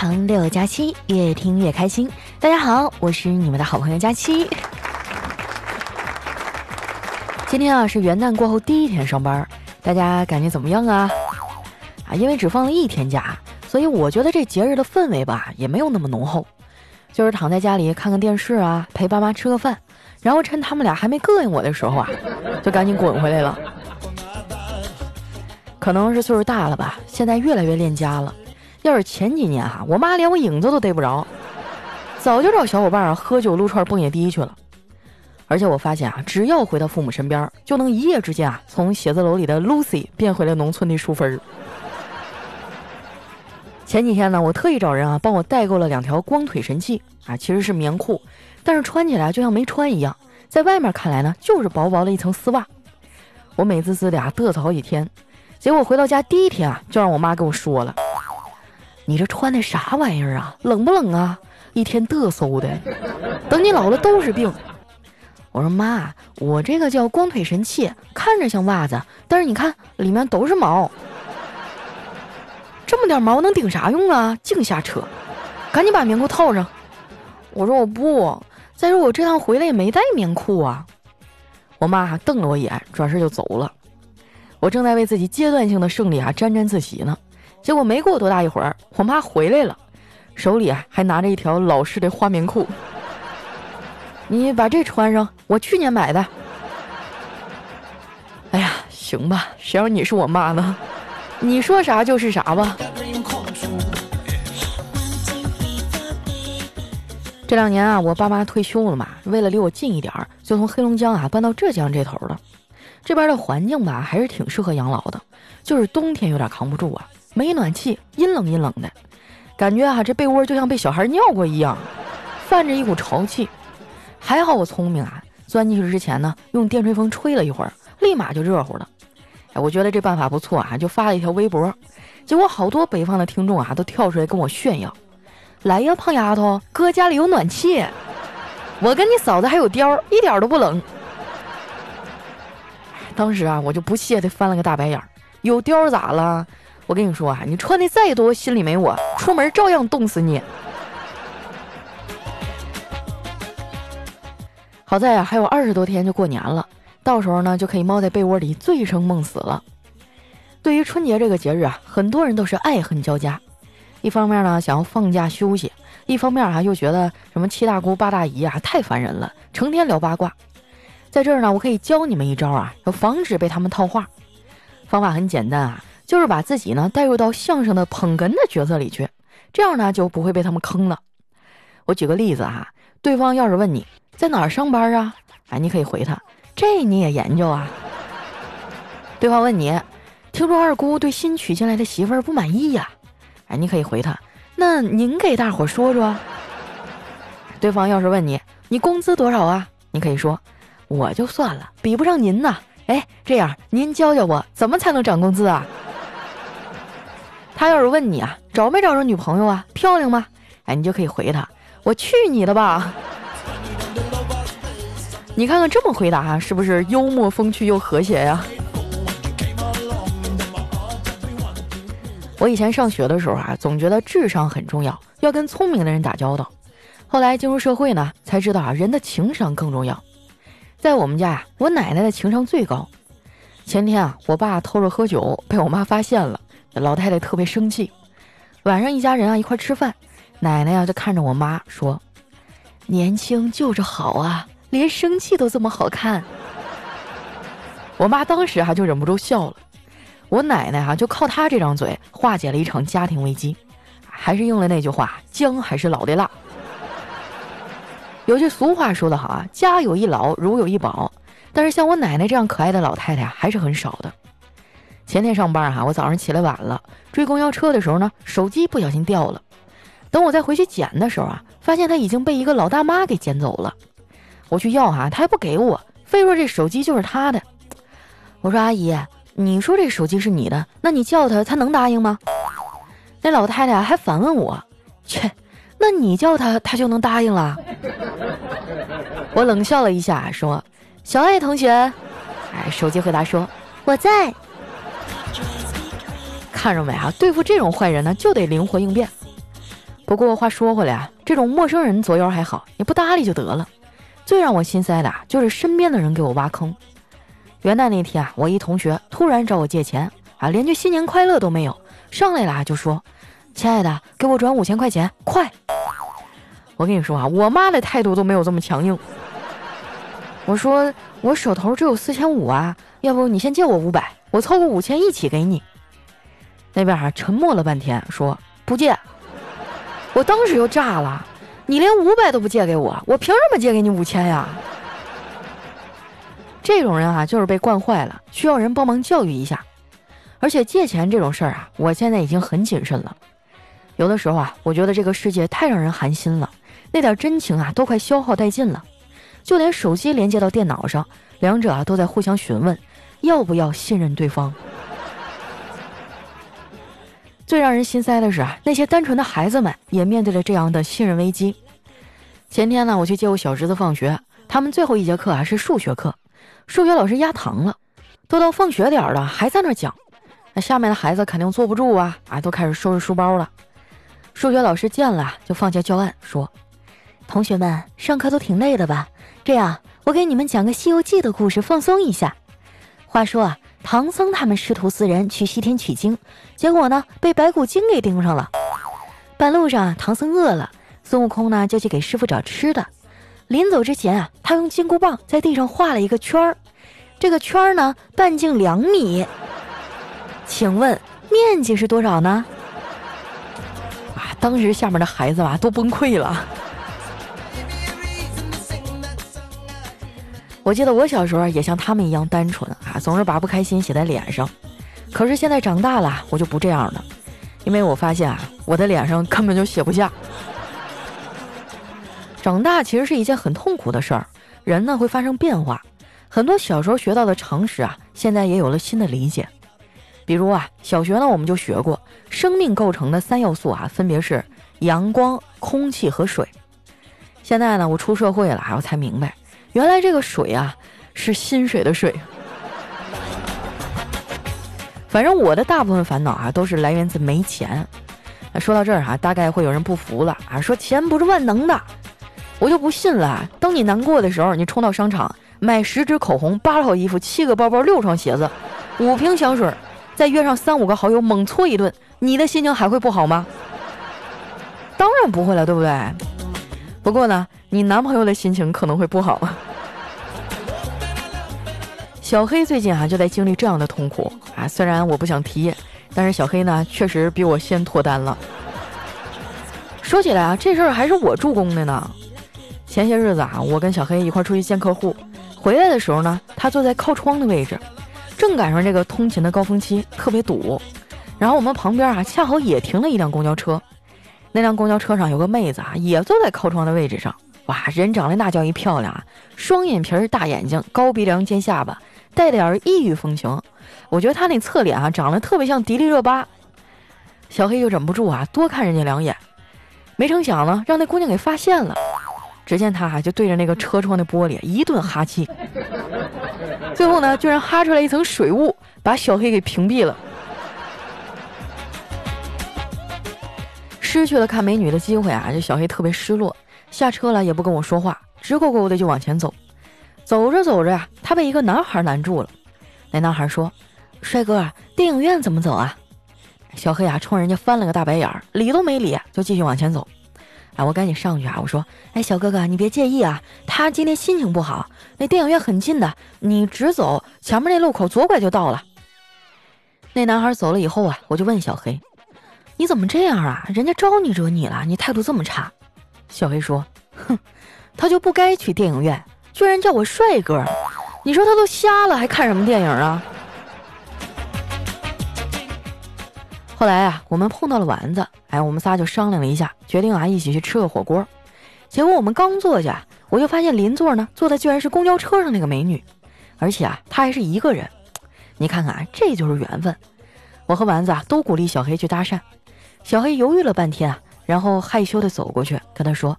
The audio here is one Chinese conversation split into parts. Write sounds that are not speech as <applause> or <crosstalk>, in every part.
长六加七，越听越开心。大家好，我是你们的好朋友佳期。今天啊是元旦过后第一天上班，大家感觉怎么样啊？啊，因为只放了一天假，所以我觉得这节日的氛围吧也没有那么浓厚，就是躺在家里看看电视啊，陪爸妈吃个饭，然后趁他们俩还没膈应我的时候啊，就赶紧滚回来了。可能是岁数大了吧，现在越来越恋家了。要是前几年哈，我妈连我影子都逮不着，早就找小伙伴啊喝酒撸串蹦野迪去了。而且我发现啊，只要回到父母身边，就能一夜之间啊从写字楼里的 Lucy 变回了农村的淑芬儿。前几天呢，我特意找人啊帮我代购了两条光腿神器啊，其实是棉裤，但是穿起来就像没穿一样，在外面看来呢就是薄薄的一层丝袜。我美滋滋的啊嘚瑟好几天，结果回到家第一天啊就让我妈给我说了。你这穿的啥玩意儿啊？冷不冷啊？一天嘚瑟的，等你老了都是病。我说妈，我这个叫光腿神器，看着像袜子，但是你看里面都是毛，这么点毛能顶啥用啊？净瞎扯！赶紧把棉裤套上。我说我不，再说我这趟回来也没带棉裤啊。我妈瞪了我一眼，转身就走了。我正在为自己阶段性的胜利啊沾沾自喜呢。结果没过多大一会儿，我妈回来了，手里啊还拿着一条老式的花棉裤。你把这穿上，我去年买的。哎呀，行吧，谁让你是我妈呢？你说啥就是啥吧。这两年啊，我爸妈退休了嘛，为了离我近一点儿，就从黑龙江啊搬到浙江这头了。这边的环境吧，还是挺适合养老的，就是冬天有点扛不住啊。没暖气，阴冷阴冷的，感觉啊，这被窝就像被小孩尿过一样，泛着一股潮气。还好我聪明啊，钻进去之前呢，用电吹风吹了一会儿，立马就热乎了。哎，我觉得这办法不错啊，就发了一条微博。结果好多北方的听众啊，都跳出来跟我炫耀：“来呀，胖丫头，哥家里有暖气，我跟你嫂子还有貂，一点都不冷。”当时啊，我就不屑地翻了个大白眼儿：“有貂咋了？”我跟你说啊，你穿的再多，心里没我，出门照样冻死你。好在啊，还有二十多天就过年了，到时候呢就可以猫在被窝里醉生梦死了。对于春节这个节日啊，很多人都是爱恨交加。一方面呢想要放假休息，一方面啊又觉得什么七大姑八大姨啊太烦人了，成天聊八卦。在这儿呢，我可以教你们一招啊，要防止被他们套话。方法很简单啊。就是把自己呢带入到相声的捧哏的角色里去，这样呢就不会被他们坑了。我举个例子哈，对方要是问你在哪儿上班啊，哎，你可以回他，这你也研究啊。对方问你，听说二姑对新娶进来的媳妇儿不满意呀，哎，你可以回他，那您给大伙说说。对方要是问你，你工资多少啊，你可以说，我就算了，比不上您呐。哎，这样您教教我怎么才能涨工资啊？他要是问你啊，找没找着女朋友啊，漂亮吗？哎，你就可以回他，我去你的吧！你看看这么回答，是不是幽默风趣又和谐呀？我以前上学的时候啊，总觉得智商很重要，要跟聪明的人打交道。后来进入社会呢，才知道啊，人的情商更重要。在我们家呀，我奶奶的情商最高。前天啊，我爸偷着喝酒，被我妈发现了。老太太特别生气，晚上一家人啊一块吃饭，奶奶呀就看着我妈说：“年轻就是好啊，连生气都这么好看。” <laughs> 我妈当时哈就忍不住笑了，我奶奶哈就靠她这张嘴化解了一场家庭危机，还是应了那句话：“姜还是老的辣。”有句俗话说得好啊，“家有一老，如有一宝”，但是像我奶奶这样可爱的老太太还是很少的。前天上班哈，我早上起来晚了，追公交车的时候呢，手机不小心掉了。等我再回去捡的时候啊，发现它已经被一个老大妈给捡走了。我去要哈，他还不给我，非说这手机就是他的。我说阿姨，你说这手机是你的，那你叫他，他能答应吗？那老太太还反问我，切，那你叫他，他就能答应了？<laughs> 我冷笑了一下，说：“小爱同学，哎，手机回答说我在。”看着没啊？对付这种坏人呢，就得灵活应变。不过话说回来啊，这种陌生人作妖还好，你不搭理就得了。最让我心塞的，就是身边的人给我挖坑。元旦那天啊，我一同学突然找我借钱啊，连句新年快乐都没有，上来了就说：“亲爱的，给我转五千块钱，快！”我跟你说啊，我妈的态度都没有这么强硬。我说我手头只有四千五啊，要不你先借我五百，我凑个五千一起给你。那边啊沉默了半天，说不借。我当时就炸了，你连五百都不借给我，我凭什么借给你五千呀？这种人啊，就是被惯坏了，需要人帮忙教育一下。而且借钱这种事儿啊，我现在已经很谨慎了。有的时候啊，我觉得这个世界太让人寒心了，那点真情啊，都快消耗殆尽了。就连手机连接到电脑上，两者啊都在互相询问，要不要信任对方。最让人心塞的是啊，那些单纯的孩子们也面对着这样的信任危机。前天呢，我去接我小侄子放学，他们最后一节课啊是数学课，数学老师压堂了，都到放学点了还在那讲，那下面的孩子肯定坐不住啊啊，都开始收拾书包了。数学老师见了就放下教案说：“同学们，上课都挺累的吧？这样，我给你们讲个《西游记》的故事，放松一下。话说啊。”唐僧他们师徒四人去西天取经，结果呢被白骨精给盯上了。半路上啊，唐僧饿了，孙悟空呢就去给师傅找吃的。临走之前啊，他用金箍棒在地上画了一个圈儿，这个圈儿呢半径两米。请问面积是多少呢？啊，当时下面的孩子啊都崩溃了。我记得我小时候也像他们一样单纯啊，总是把不开心写在脸上。可是现在长大了，我就不这样了，因为我发现啊，我的脸上根本就写不下。长大其实是一件很痛苦的事儿，人呢会发生变化，很多小时候学到的常识啊，现在也有了新的理解。比如啊，小学呢我们就学过，生命构成的三要素啊，分别是阳光、空气和水。现在呢，我出社会了，我才明白。原来这个水啊，是薪水的水。反正我的大部分烦恼啊，都是来源自没钱。说到这儿哈，大概会有人不服了啊，说钱不是万能的。我就不信了。当你难过的时候，你冲到商场买十支口红、八套衣服、七个包包、六双鞋子、五瓶香水，再约上三五个好友猛搓一顿，你的心情还会不好吗？当然不会了，对不对？不过呢。你男朋友的心情可能会不好。小黑最近啊就在经历这样的痛苦啊，虽然我不想提，但是小黑呢确实比我先脱单了。说起来啊，这事儿还是我助攻的呢。前些日子啊，我跟小黑一块出去见客户，回来的时候呢，他坐在靠窗的位置，正赶上这个通勤的高峰期，特别堵。然后我们旁边啊恰好也停了一辆公交车，那辆公交车上有个妹子啊，也坐在靠窗的位置上。哇，人长得那叫一漂亮啊！双眼皮儿、大眼睛、高鼻梁、尖下巴，带点儿异域风情。我觉得他那侧脸啊，长得特别像迪丽热巴。小黑就忍不住啊，多看人家两眼。没成想呢，让那姑娘给发现了。只见他啊，就对着那个车窗的玻璃一顿哈气，最后呢，居然哈出来一层水雾，把小黑给屏蔽了。失去了看美女的机会啊，这小黑特别失落。下车了也不跟我说话，直勾勾的就往前走。走着走着呀，他被一个男孩拦住了。那男孩说：“帅哥，电影院怎么走啊？”小黑啊，冲人家翻了个大白眼儿，理都没理，就继续往前走。啊，我赶紧上去啊，我说：“哎，小哥哥，你别介意啊，他今天心情不好。那电影院很近的，你直走，前面那路口左拐就到了。”那男孩走了以后啊，我就问小黑：“你怎么这样啊？人家招你惹你了？你态度这么差？”小黑说：“哼，他就不该去电影院，居然叫我帅哥。你说他都瞎了，还看什么电影啊？”后来啊，我们碰到了丸子，哎，我们仨就商量了一下，决定啊一起去吃个火锅。结果我们刚坐下，我就发现邻座呢坐的居然是公交车上那个美女，而且啊她还是一个人。你看看啊，这就是缘分。我和丸子啊都鼓励小黑去搭讪，小黑犹豫了半天啊。然后害羞的走过去，跟他说：“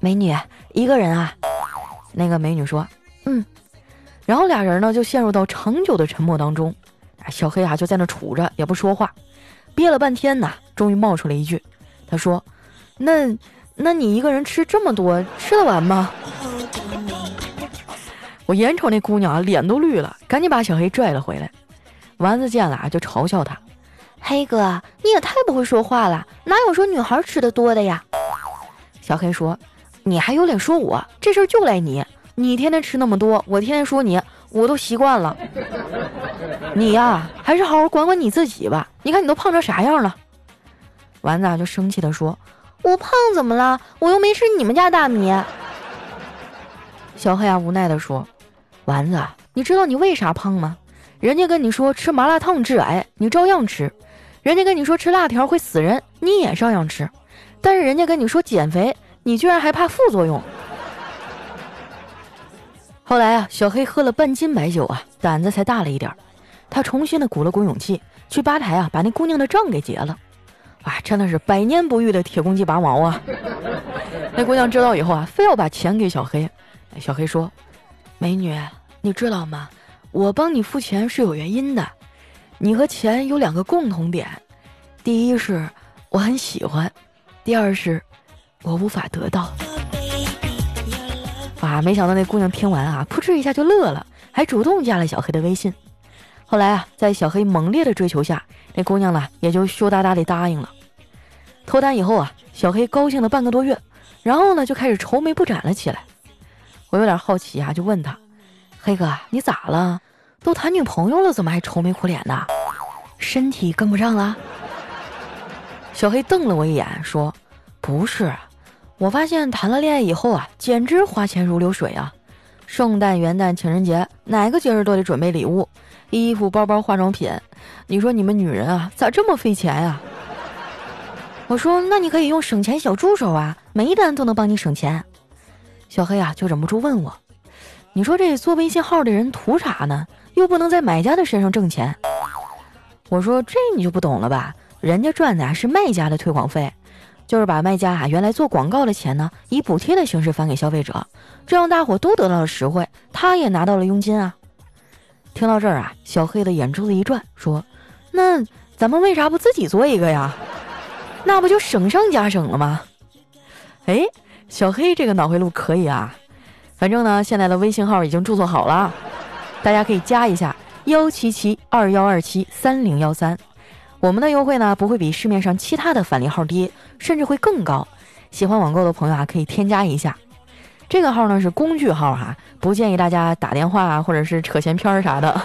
美女，一个人啊？”那个美女说：“嗯。”然后俩人呢就陷入到长久的沉默当中。小黑啊就在那杵着也不说话，憋了半天呢，终于冒出了一句：“他说，那那你一个人吃这么多，吃得完吗？我眼瞅那姑娘啊，脸都绿了，赶紧把小黑拽了回来。丸子见了啊，就嘲笑他：“黑哥，你也太不会说话了，哪有说女孩吃的多的呀？”小黑说：“你还有脸说我？这事儿就赖你！你天天吃那么多，我天天说你，我都习惯了。你呀，还是好好管管你自己吧。你看你都胖成啥样了。”丸子啊就生气地说：“我胖怎么了？我又没吃你们家大米。”小黑啊无奈地说。丸子，你知道你为啥胖吗？人家跟你说吃麻辣烫致癌，你照样吃；人家跟你说吃辣条会死人，你也照样吃。但是人家跟你说减肥，你居然还怕副作用。后来啊，小黑喝了半斤白酒啊，胆子才大了一点。他重新的鼓了鼓勇气，去吧台啊，把那姑娘的账给结了。哇，真的是百年不遇的铁公鸡拔毛啊！<laughs> 那姑娘知道以后啊，非要把钱给小黑。小黑说：“美女。”你知道吗？我帮你付钱是有原因的。你和钱有两个共同点：第一是我很喜欢，第二是我无法得到。哇！没想到那姑娘听完啊，扑哧一下就乐了，还主动加了小黑的微信。后来啊，在小黑猛烈的追求下，那姑娘呢也就羞答答的答应了。脱单以后啊，小黑高兴了半个多月，然后呢就开始愁眉不展了起来。我有点好奇啊，就问他。黑哥，你咋了？都谈女朋友了，怎么还愁眉苦脸的？身体跟不上了？小黑瞪了我一眼，说：“不是，我发现谈了恋爱以后啊，简直花钱如流水啊！圣诞、元旦、情人节，哪个节日都得准备礼物，衣服、包包、化妆品。你说你们女人啊，咋这么费钱呀？”我说：“那你可以用省钱小助手啊，每一单都能帮你省钱。”小黑啊，就忍不住问我。你说这做微信号的人图啥呢？又不能在买家的身上挣钱。我说这你就不懂了吧？人家赚的啊是卖家的推广费，就是把卖家啊原来做广告的钱呢，以补贴的形式返给消费者，这样大伙都得到了实惠，他也拿到了佣金啊。听到这儿啊，小黑的眼珠子一转，说：“那咱们为啥不自己做一个呀？那不就省上加省了吗？”哎，小黑这个脑回路可以啊。反正呢，现在的微信号已经注册好了，大家可以加一下幺七七二幺二七三零幺三。我们的优惠呢不会比市面上其他的返利号低，甚至会更高。喜欢网购的朋友啊，可以添加一下。这个号呢是工具号哈，不建议大家打电话啊或者是扯闲篇儿啥的。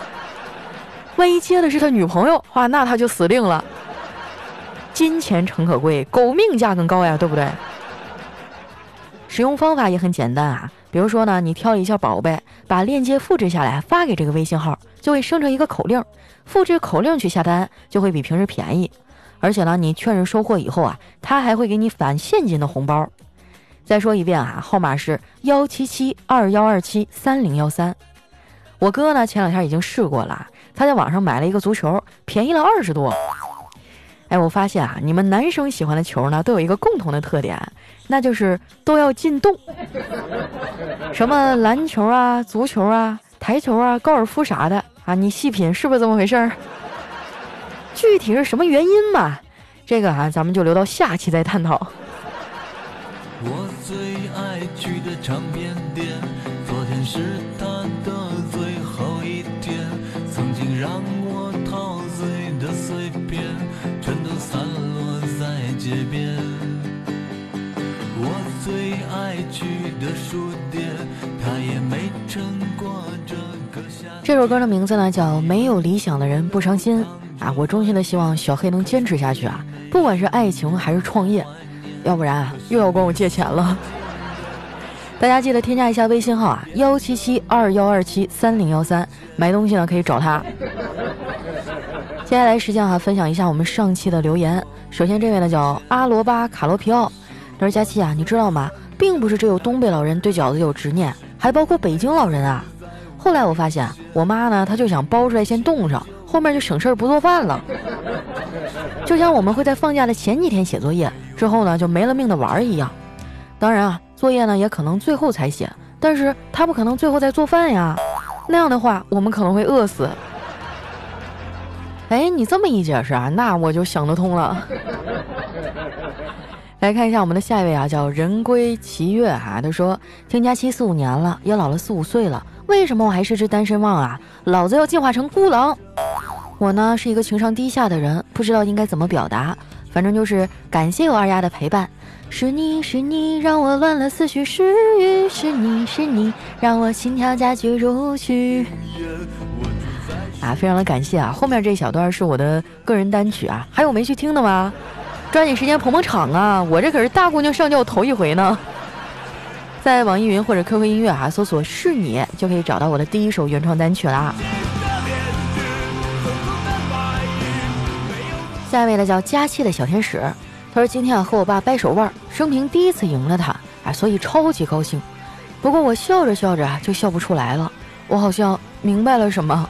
<laughs> 万一接的是他女朋友，哇，那他就死定了。金钱诚可贵，狗命价更高呀，对不对？使用方法也很简单啊。比如说呢，你挑一下宝贝，把链接复制下来发给这个微信号，就会生成一个口令，复制口令去下单就会比平时便宜。而且呢，你确认收货以后啊，他还会给你返现金的红包。再说一遍啊，号码是幺七七二幺二七三零幺三。我哥呢前两天已经试过了，他在网上买了一个足球，便宜了二十多。哎，我发现啊，你们男生喜欢的球呢，都有一个共同的特点，那就是都要进洞。什么篮球啊、足球啊、台球啊、高尔夫啥的啊，你细品是不是这么回事儿？具体是什么原因嘛？这个啊，咱们就留到下期再探讨。我最爱去的唱片店，昨天是的书店，它也没撑过这个夏。这首歌的名字呢叫《没有理想的人不伤心》啊！我衷心的希望小黑能坚持下去啊，不管是爱情还是创业，要不然又要管我借钱了。<laughs> 大家记得添加一下微信号啊，幺七七二幺二七三零幺三，买东西呢可以找他。接下来时间哈，分享一下我们上期的留言。首先这位呢叫阿罗巴卡罗皮奥，他说：“佳期啊，你知道吗？并不是只有东北老人对饺子有执念，还包括北京老人啊。后来我发现，我妈呢，她就想包出来先冻上，后面就省事儿不做饭了。就像我们会在放假的前几天写作业，之后呢就没了命的玩一样。当然啊，作业呢也可能最后才写，但是她不可能最后再做饭呀，那样的话我们可能会饿死。”哎，你这么一解释啊，那我就想得通了。来看一下我们的下一位啊，叫人归奇月哈，他说听佳期四五年了，也老了四五岁了，为什么我还是只单身汪啊？老子要进化成孤狼。<laughs> 我呢是一个情商低下的人，不知道应该怎么表达，反正就是感谢我二丫的陪伴。是你是你让我乱了思绪，是雨是你是你让我心跳加剧如许。啊，非常的感谢啊！后面这一小段是我的个人单曲啊，还有没去听的吗？抓紧时间捧捧场啊！我这可是大姑娘上轿头一回呢。在网易云或者 QQ 音乐啊，搜索“是你”就可以找到我的第一首原创单曲啦。下一位呢叫佳期的小天使。他说：“今天啊和我爸掰手腕，生平第一次赢了他，啊，所以超级高兴。不过我笑着笑着啊就笑不出来了，我好像明白了什么。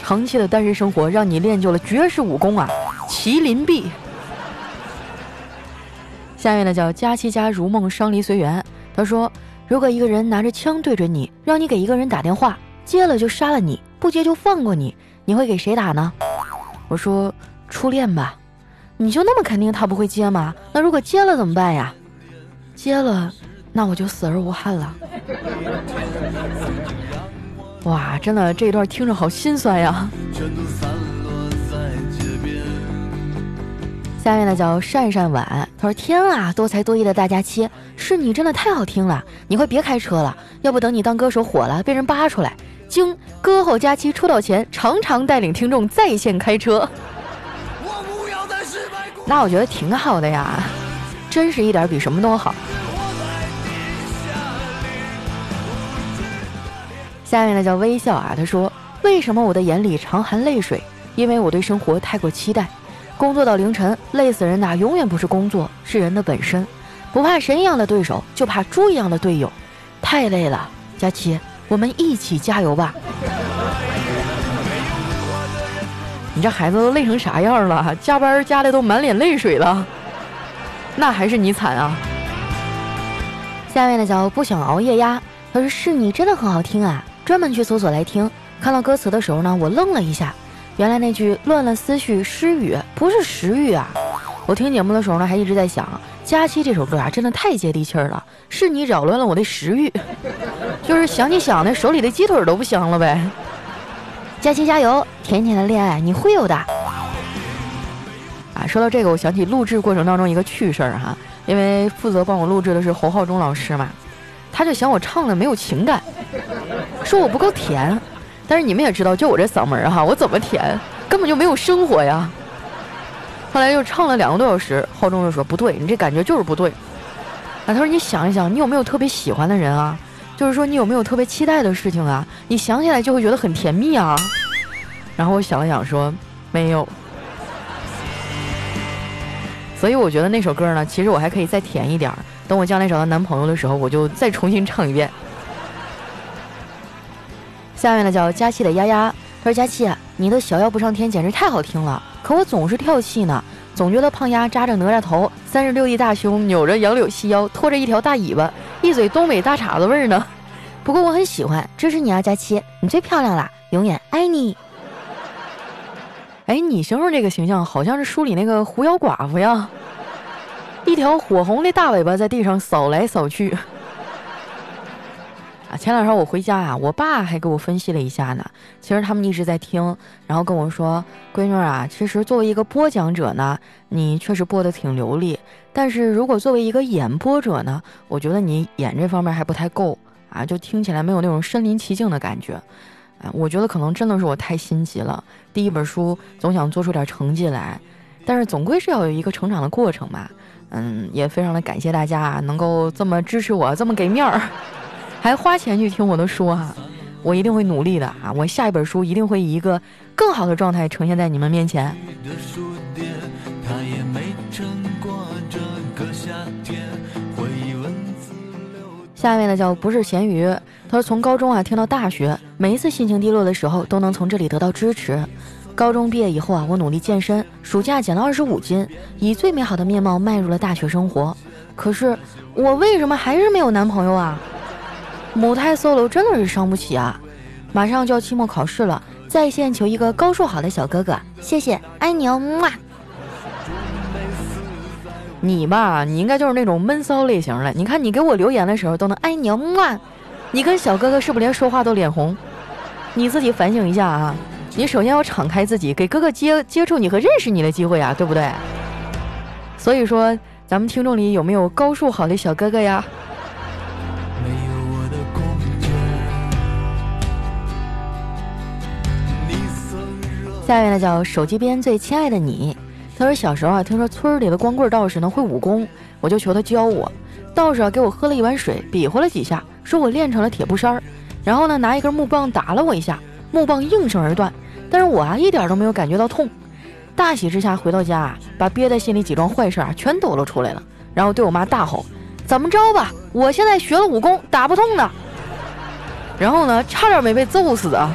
长期的单身生活让你练就了绝世武功啊，麒麟臂。”下面呢叫佳期家如梦伤离随缘。他说：“如果一个人拿着枪对着你，让你给一个人打电话，接了就杀了你，不接就放过你，你会给谁打呢？”我说：“初恋吧。”你就那么肯定他不会接吗？那如果接了怎么办呀？接了，那我就死而无憾了。哇，真的这一段听着好心酸呀。下面呢叫善善晚，他说：“天啊，多才多艺的大假期，是你真的太好听了。你快别开车了，要不等你当歌手火了，被人扒出来，经歌后佳期出道前，常常带领听众在线开车。”那我觉得挺好的呀，真实一点比什么都好。下面呢叫微笑啊，他说：“为什么我的眼里常含泪水？因为我对生活太过期待，工作到凌晨，累死人的永远不是工作，是人的本身。不怕神一样的对手，就怕猪一样的队友。太累了，佳琪，我们一起加油吧。”你这孩子都累成啥样了？加班加的都满脸泪水了，那还是你惨啊！下面的叫不想熬夜呀，他说是你真的很好听啊，专门去搜索来听。看到歌词的时候呢，我愣了一下，原来那句乱了思绪失语不是食欲啊！我听节目的时候呢，还一直在想，佳期这首歌啊，真的太接地气儿了。是你扰乱了我的食欲，就是想你想的手里的鸡腿都不香了呗。佳期加油！甜甜的恋爱你会有的。啊，说到这个，我想起录制过程当中一个趣事儿哈，因为负责帮我录制的是侯浩中老师嘛，他就嫌我唱的没有情感，说我不够甜。但是你们也知道，就我这嗓门哈，我怎么甜，根本就没有生活呀。后来又唱了两个多小时，浩中就说不对，你这感觉就是不对。啊，他说你想一想，你有没有特别喜欢的人啊？就是说，你有没有特别期待的事情啊？你想起来就会觉得很甜蜜啊。然后我想了想，说没有。所以我觉得那首歌呢，其实我还可以再甜一点儿。等我将来找到男朋友的时候，我就再重新唱一遍。下面呢叫佳期的丫丫，他说：“佳期，你的小妖不上天简直太好听了，可我总是跳戏呢，总觉得胖丫扎着哪吒头，三十六 D 大胸，扭着杨柳细腰，拖着一条大尾巴。”一嘴东北大碴子味儿呢，不过我很喜欢，支持你啊，佳期，你最漂亮了，永远爱你。哎，你形容这个形象好像是书里那个狐妖寡妇呀，一条火红的大尾巴在地上扫来扫去。啊，前两天我回家啊，我爸还给我分析了一下呢。其实他们一直在听，然后跟我说：“闺女啊，其实作为一个播讲者呢，你确实播的挺流利。但是如果作为一个演播者呢，我觉得你演这方面还不太够啊，就听起来没有那种身临其境的感觉。啊，我觉得可能真的是我太心急了。第一本书总想做出点成绩来，但是总归是要有一个成长的过程嘛。嗯，也非常的感谢大家能够这么支持我，这么给面儿。”还花钱去听我的书哈，我一定会努力的啊！我下一本书一定会以一个更好的状态呈现在你们面前。下面呢叫不是咸鱼，他说从高中啊听到大学，每一次心情低落的时候都能从这里得到支持。高中毕业以后啊，我努力健身，暑假减了二十五斤，以最美好的面貌迈入了大学生活。可是我为什么还是没有男朋友啊？母胎 solo 真的是伤不起啊！马上就要期末考试了，在线求一个高数好的小哥哥，谢谢，爱你哦，么。你吧，你应该就是那种闷骚类型的。你看你给我留言的时候都能爱你嘛，你跟小哥哥是不是连说话都脸红？你自己反省一下啊！你首先要敞开自己，给哥哥接接触你和认识你的机会啊，对不对？所以说，咱们听众里有没有高数好的小哥哥呀？下面呢叫手机边最亲爱的你。他说小时候啊，听说村里的光棍道士呢会武功，我就求他教我。道士啊给我喝了一碗水，比划了几下，说我练成了铁布衫儿。然后呢拿一根木棒打了我一下，木棒应声而断。但是我啊一点都没有感觉到痛。大喜之下回到家，把憋在心里几桩坏事啊全抖了出来了。然后对我妈大吼：“怎么着吧？我现在学了武功，打不痛的。”然后呢，差点没被揍死啊！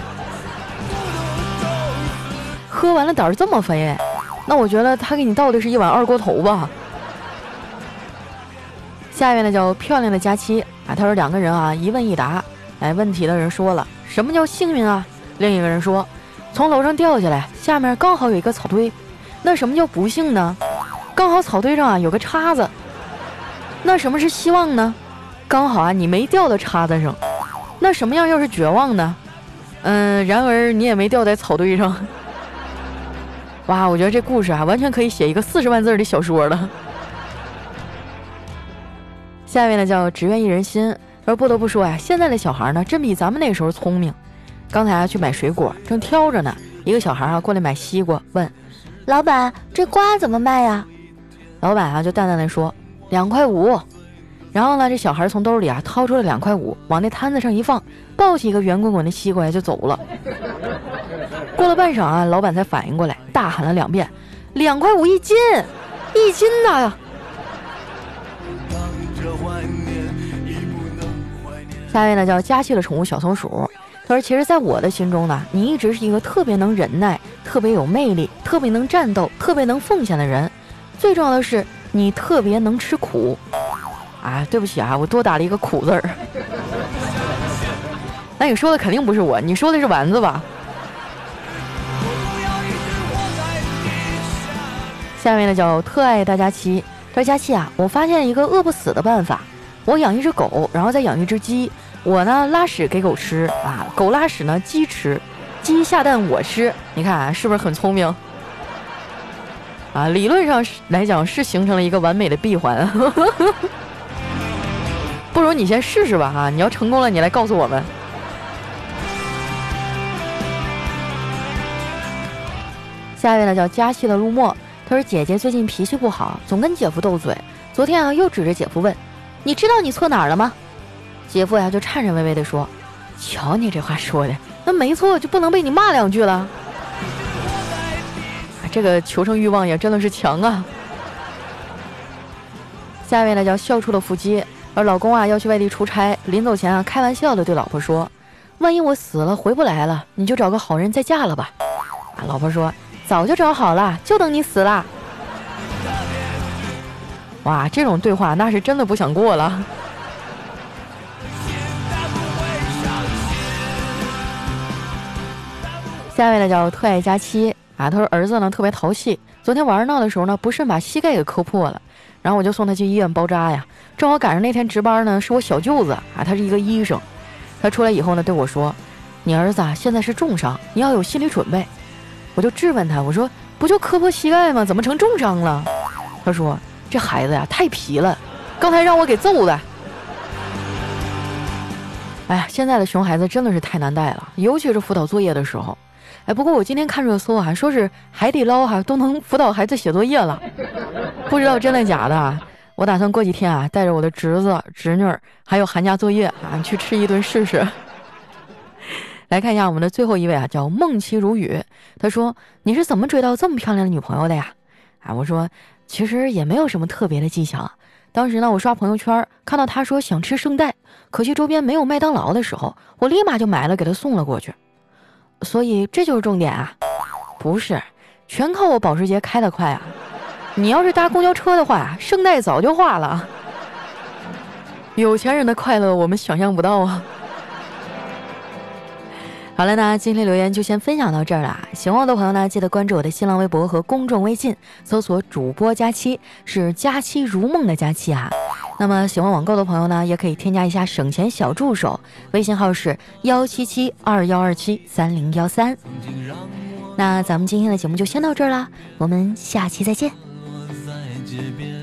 喝完了胆儿这么肥，那我觉得他给你倒的是一碗二锅头吧。下面呢叫漂亮的佳期啊，他说两个人啊一问一答，哎，问题的人说了什么叫幸运啊？另一个人说从楼上掉下来，下面刚好有一个草堆。那什么叫不幸呢？刚好草堆上啊有个叉子。那什么是希望呢？刚好啊你没掉到叉子上。那什么样又是绝望呢？嗯，然而你也没掉在草堆上。哇，我觉得这故事啊，完全可以写一个四十万字的小说了。下面呢叫只愿一人心，而不得不说呀，现在的小孩呢，真比咱们那时候聪明。刚才啊去买水果，正挑着呢，一个小孩啊过来买西瓜，问老板：“这瓜怎么卖呀？”老板啊就淡淡的说：“两块五。”然后呢，这小孩从兜里啊掏出了两块五，往那摊子上一放，抱起一个圆滚滚的西瓜就走了。过了半晌啊，老板才反应过来，大喊了两遍：“两块五一斤，一斤呐！”下一位呢叫佳期的宠物小松鼠，他说：“其实，在我的心中呢，你一直是一个特别能忍耐、特别有魅力、特别能战斗、特别能奉献的人。最重要的是，你特别能吃苦。”啊，对不起啊，我多打了一个苦字儿。那你说的肯定不是我，你说的是丸子吧？下面呢叫特爱大家期，说佳琪啊，我发现一个饿不死的办法，我养一只狗，然后再养一只鸡，我呢拉屎给狗吃啊，狗拉屎呢鸡吃，鸡下蛋我吃，你看啊是不是很聪明？<laughs> 啊，理论上来讲是形成了一个完美的闭环。<laughs> 不如你先试试吧，哈！你要成功了，你来告诉我们。<laughs> 下一位呢叫佳期的陆墨，他说姐姐最近脾气不好，总跟姐夫斗嘴。昨天啊，又指着姐夫问：“你知道你错哪儿了吗？”姐夫呀就颤颤巍巍的说：“瞧你这话说的，那没错就不能被你骂两句了。”这个求生欲望也真的是强啊。下一位呢叫笑出了腹肌。而老公啊要去外地出差，临走前啊开玩笑的对老婆说：“万一我死了回不来了，你就找个好人再嫁了吧。”啊，老婆说：“早就找好了，就等你死了。”哇，这种对话那是真的不想过了。下一位呢叫特爱佳期啊，他说儿子呢特别淘气，昨天玩闹的时候呢不慎把膝盖给磕破了。然后我就送他去医院包扎呀，正好赶上那天值班呢，是我小舅子啊，他是一个医生。他出来以后呢，对我说：“你儿子啊，现在是重伤，你要有心理准备。”我就质问他，我说：“不就磕破膝盖吗？怎么成重伤了？”他说：“这孩子呀，太皮了，刚才让我给揍的。”哎呀，现在的熊孩子真的是太难带了，尤其是辅导作业的时候。哎，不过我今天看热搜啊，说是海底捞哈都能辅导孩子写作业了，不知道真的假的。我打算过几天啊，带着我的侄子、侄女，还有寒假作业啊，去吃一顿试试。来看一下我们的最后一位啊，叫梦琪如雨。他说：“你是怎么追到这么漂亮的女朋友的呀？”啊，我说：“其实也没有什么特别的技巧。当时呢，我刷朋友圈看到他说想吃圣代，可惜周边没有麦当劳的时候，我立马就买了给他送了过去。”所以这就是重点啊，不是，全靠我保时捷开得快啊！你要是搭公交车的话，圣代早就化了。有钱人的快乐我们想象不到啊！好了，那今天留言就先分享到这儿了。喜欢我的朋友呢，记得关注我的新浪微博和公众微信，搜索“主播佳期”，是“佳期如梦”的佳期啊。那么喜欢网购的朋友呢，也可以添加一下省钱小助手，微信号是幺七七二幺二七三零幺三。那咱们今天的节目就先到这儿啦，我们下期再见。在街边